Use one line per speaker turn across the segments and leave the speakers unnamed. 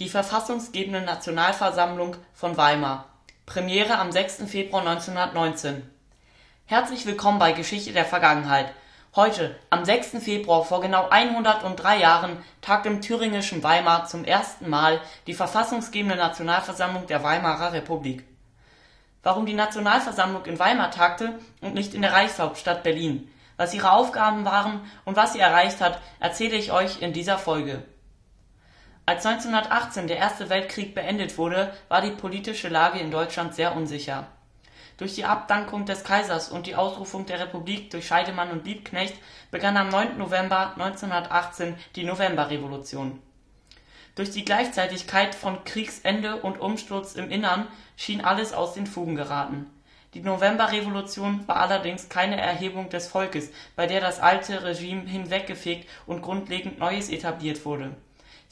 Die verfassungsgebende Nationalversammlung von Weimar Premiere am 6. Februar 1919 Herzlich willkommen bei Geschichte der Vergangenheit. Heute, am 6. Februar vor genau 103 Jahren, tagt im thüringischen Weimar zum ersten Mal die verfassungsgebende Nationalversammlung der Weimarer Republik. Warum die Nationalversammlung in Weimar tagte und nicht in der Reichshauptstadt Berlin, was ihre Aufgaben waren und was sie erreicht hat, erzähle ich euch in dieser Folge als 1918 der Erste Weltkrieg beendet wurde, war die politische Lage in Deutschland sehr unsicher. Durch die Abdankung des Kaisers und die Ausrufung der Republik durch Scheidemann und Liebknecht begann am 9. November 1918 die Novemberrevolution. Durch die Gleichzeitigkeit von Kriegsende und Umsturz im Innern schien alles aus den Fugen geraten. Die Novemberrevolution war allerdings keine Erhebung des Volkes, bei der das alte Regime hinweggefegt und grundlegend Neues etabliert wurde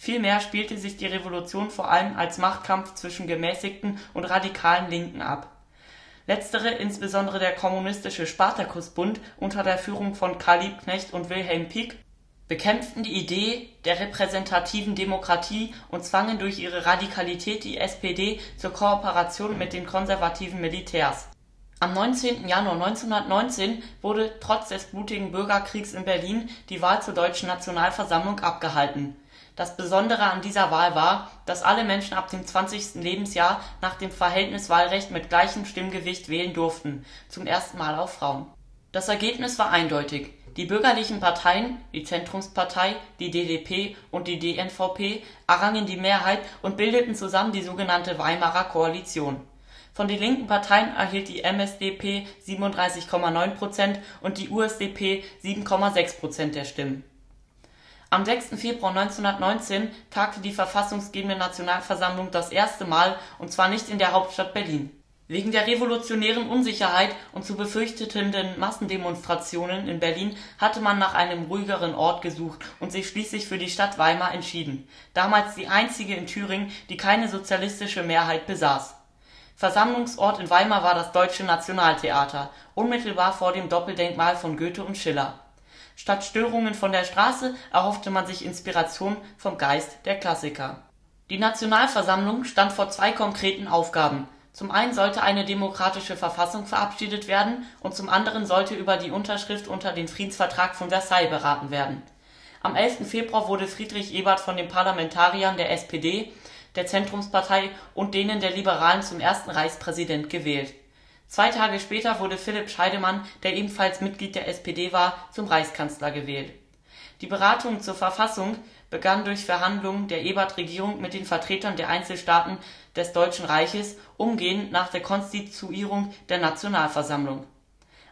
Vielmehr spielte sich die Revolution vor allem als Machtkampf zwischen gemäßigten und radikalen Linken ab. Letztere, insbesondere der kommunistische Spartakusbund unter der Führung von Karl Liebknecht und Wilhelm Pieck, bekämpften die Idee der repräsentativen Demokratie und zwangen durch ihre Radikalität die SPD zur Kooperation mit den konservativen Militärs. Am 19. Januar 1919 wurde trotz des blutigen Bürgerkriegs in Berlin die Wahl zur Deutschen Nationalversammlung abgehalten das Besondere an dieser Wahl war, dass alle Menschen ab dem 20. Lebensjahr nach dem Verhältniswahlrecht mit gleichem Stimmgewicht wählen durften, zum ersten Mal auch Frauen. Das Ergebnis war eindeutig: Die bürgerlichen Parteien, die Zentrumspartei, die DDP und die DNVP errangen die Mehrheit und bildeten zusammen die sogenannte Weimarer Koalition. Von den linken Parteien erhielt die MSDP 37,9 Prozent und die USDP 7,6 Prozent der Stimmen am 6. Februar 1919 tagte die verfassungsgebende Nationalversammlung das erste Mal, und zwar nicht in der Hauptstadt Berlin. Wegen der revolutionären Unsicherheit und zu befürchteten Massendemonstrationen in Berlin hatte man nach einem ruhigeren Ort gesucht und sich schließlich für die Stadt Weimar entschieden, damals die einzige in Thüringen, die keine sozialistische Mehrheit besaß. Versammlungsort in Weimar war das Deutsche Nationaltheater, unmittelbar vor dem Doppeldenkmal von Goethe und Schiller Statt Störungen von der Straße erhoffte man sich Inspiration vom Geist der Klassiker. Die Nationalversammlung stand vor zwei konkreten Aufgaben. Zum einen sollte eine demokratische Verfassung verabschiedet werden und zum anderen sollte über die Unterschrift unter den Friedensvertrag von Versailles beraten werden. Am 11. Februar wurde Friedrich Ebert von den Parlamentariern der SPD, der Zentrumspartei und denen der Liberalen zum ersten Reichspräsident gewählt Zwei Tage später wurde Philipp Scheidemann, der ebenfalls Mitglied der SPD war, zum Reichskanzler gewählt. Die Beratungen zur Verfassung begannen durch Verhandlungen der Ebert-Regierung mit den Vertretern der Einzelstaaten des Deutschen Reiches umgehend nach der Konstituierung der Nationalversammlung.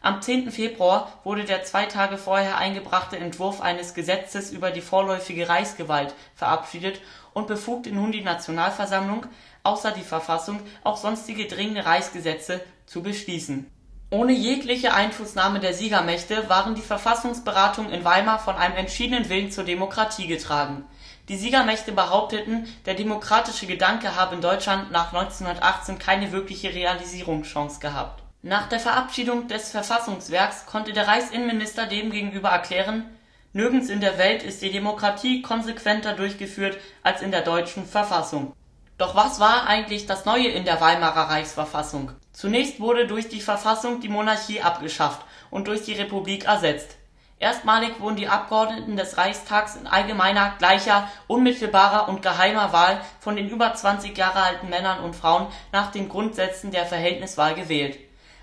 Am 10. Februar wurde der zwei Tage vorher eingebrachte Entwurf eines Gesetzes über die vorläufige Reichsgewalt verabschiedet und befugte nun die Nationalversammlung, außer die Verfassung auch sonstige dringende Reichsgesetze zu beschließen. Ohne jegliche Einflussnahme der Siegermächte waren die Verfassungsberatungen in Weimar von einem entschiedenen Willen zur Demokratie getragen. Die Siegermächte behaupteten, der demokratische Gedanke habe in Deutschland nach 1918 keine wirkliche Realisierungschance gehabt. Nach der Verabschiedung des Verfassungswerks konnte der Reichsinnenminister demgegenüber erklären, nirgends in der Welt ist die Demokratie konsequenter durchgeführt als in der deutschen Verfassung doch was war eigentlich das Neue in der Weimarer Reichsverfassung? Zunächst wurde durch die Verfassung die Monarchie abgeschafft und durch die Republik ersetzt. Erstmalig wurden die Abgeordneten des Reichstags in allgemeiner, gleicher, unmittelbarer und geheimer Wahl von den über 20 Jahre alten Männern und Frauen nach den Grundsätzen der Verhältniswahl gewählt.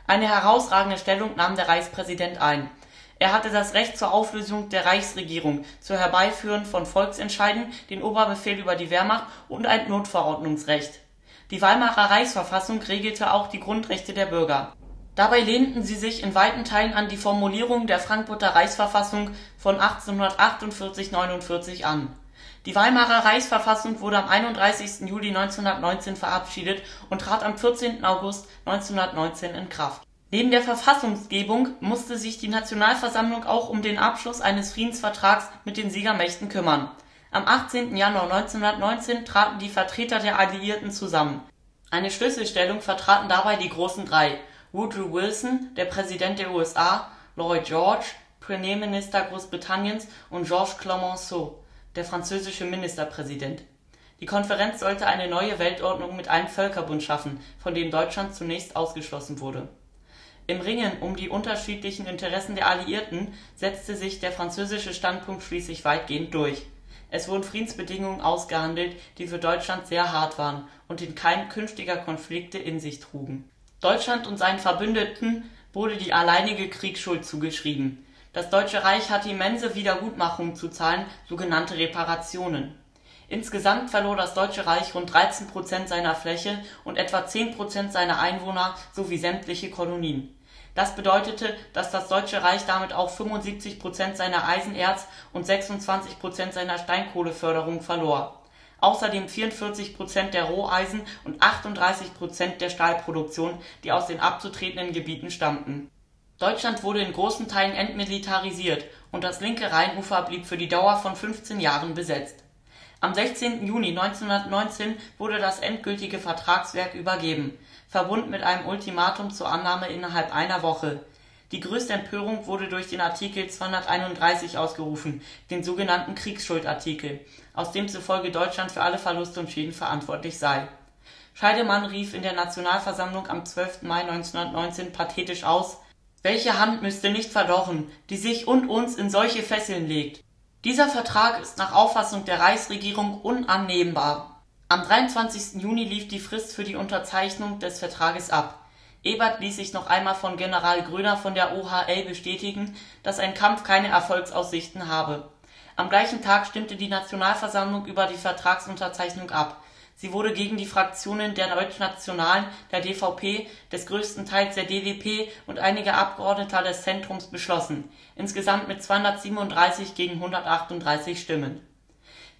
Eine herausragende Stellung nahm der Reichspräsident ein er hatte das Recht zur Auflösung der Reichsregierung, zur Herbeiführen von Volksentscheiden, den Oberbefehl über die Wehrmacht und ein Notverordnungsrecht. Die Weimarer Reichsverfassung regelte auch die Grundrechte der Bürger. Dabei lehnten sie sich in weiten Teilen an die Formulierung der Frankfurter Reichsverfassung von 1848/49 an. Die Weimarer Reichsverfassung wurde am 31. Juli 1919 verabschiedet und trat am 14. August 1919 in Kraft Neben der Verfassungsgebung musste sich die Nationalversammlung auch um den Abschluss eines Friedensvertrags mit den Siegermächten kümmern. Am 18. Januar 1919 traten die Vertreter der Alliierten zusammen. Eine Schlüsselstellung vertraten dabei die Großen Drei: Woodrow Wilson, der Präsident der USA, Lloyd George, Premierminister Großbritanniens und Georges Clemenceau, der französische Ministerpräsident Die Konferenz sollte eine neue Weltordnung mit einem Völkerbund schaffen, von dem Deutschland zunächst ausgeschlossen wurde. Im Ringen um die unterschiedlichen Interessen der Alliierten setzte sich der französische Standpunkt schließlich weitgehend durch. Es wurden Friedensbedingungen ausgehandelt, die für Deutschland sehr hart waren und den Keim künftiger Konflikte in sich trugen. Deutschland und seinen Verbündeten wurde die alleinige Kriegsschuld zugeschrieben. Das Deutsche Reich hatte immense Wiedergutmachungen zu zahlen, sogenannte Reparationen Insgesamt verlor das Deutsche Reich rund 13 Prozent seiner Fläche und etwa 10 Prozent seiner Einwohner sowie sämtliche Kolonien. Das bedeutete, dass das Deutsche Reich damit auch 75 Prozent seiner Eisenerz und 26 Prozent seiner Steinkohleförderung verlor. Außerdem 44 Prozent der Roheisen und 38 Prozent der Stahlproduktion, die aus den abzutretenden Gebieten stammten. Deutschland wurde in großen Teilen entmilitarisiert und das linke Rheinufer blieb für die Dauer von 15 Jahren besetzt am 16. Juni 1919 wurde das endgültige Vertragswerk übergeben, verbunden mit einem Ultimatum zur Annahme innerhalb einer Woche. Die größte Empörung wurde durch den Artikel 231 ausgerufen, den sogenannten Kriegsschuldartikel, aus dem zufolge Deutschland für alle Verluste und Schäden verantwortlich sei. Scheidemann rief in der Nationalversammlung am 12. Mai 1919 pathetisch aus: Welche Hand müsste nicht verdorren, die sich und uns in solche Fesseln legt dieser Vertrag ist nach Auffassung der Reichsregierung unannehmbar. Am 23. Juni lief die Frist für die Unterzeichnung des Vertrages ab. Ebert ließ sich noch einmal von General Gröner von der OHL bestätigen, dass ein Kampf keine Erfolgsaussichten habe. Am gleichen Tag stimmte die Nationalversammlung über die Vertragsunterzeichnung ab Sie wurde gegen die Fraktionen der Deutschnationalen, der DVP, des größten Teils der DDP und einiger Abgeordneter des Zentrums beschlossen, insgesamt mit 237 gegen 138 Stimmen.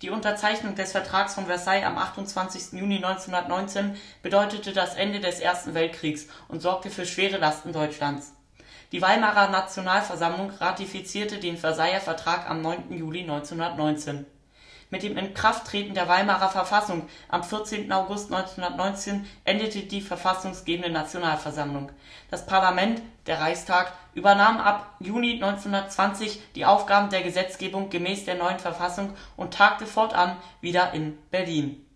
Die Unterzeichnung des Vertrags von Versailles am 28. Juni 1919 bedeutete das Ende des Ersten Weltkriegs und sorgte für schwere Lasten Deutschlands. Die Weimarer Nationalversammlung ratifizierte den Versailler Vertrag am 9. Juli 1919 mit dem Inkrafttreten der Weimarer Verfassung am 14. August 1919 endete die verfassungsgebende Nationalversammlung. Das Parlament, der Reichstag, übernahm ab Juni 1920 die Aufgaben der Gesetzgebung gemäß der neuen Verfassung und tagte fortan wieder in Berlin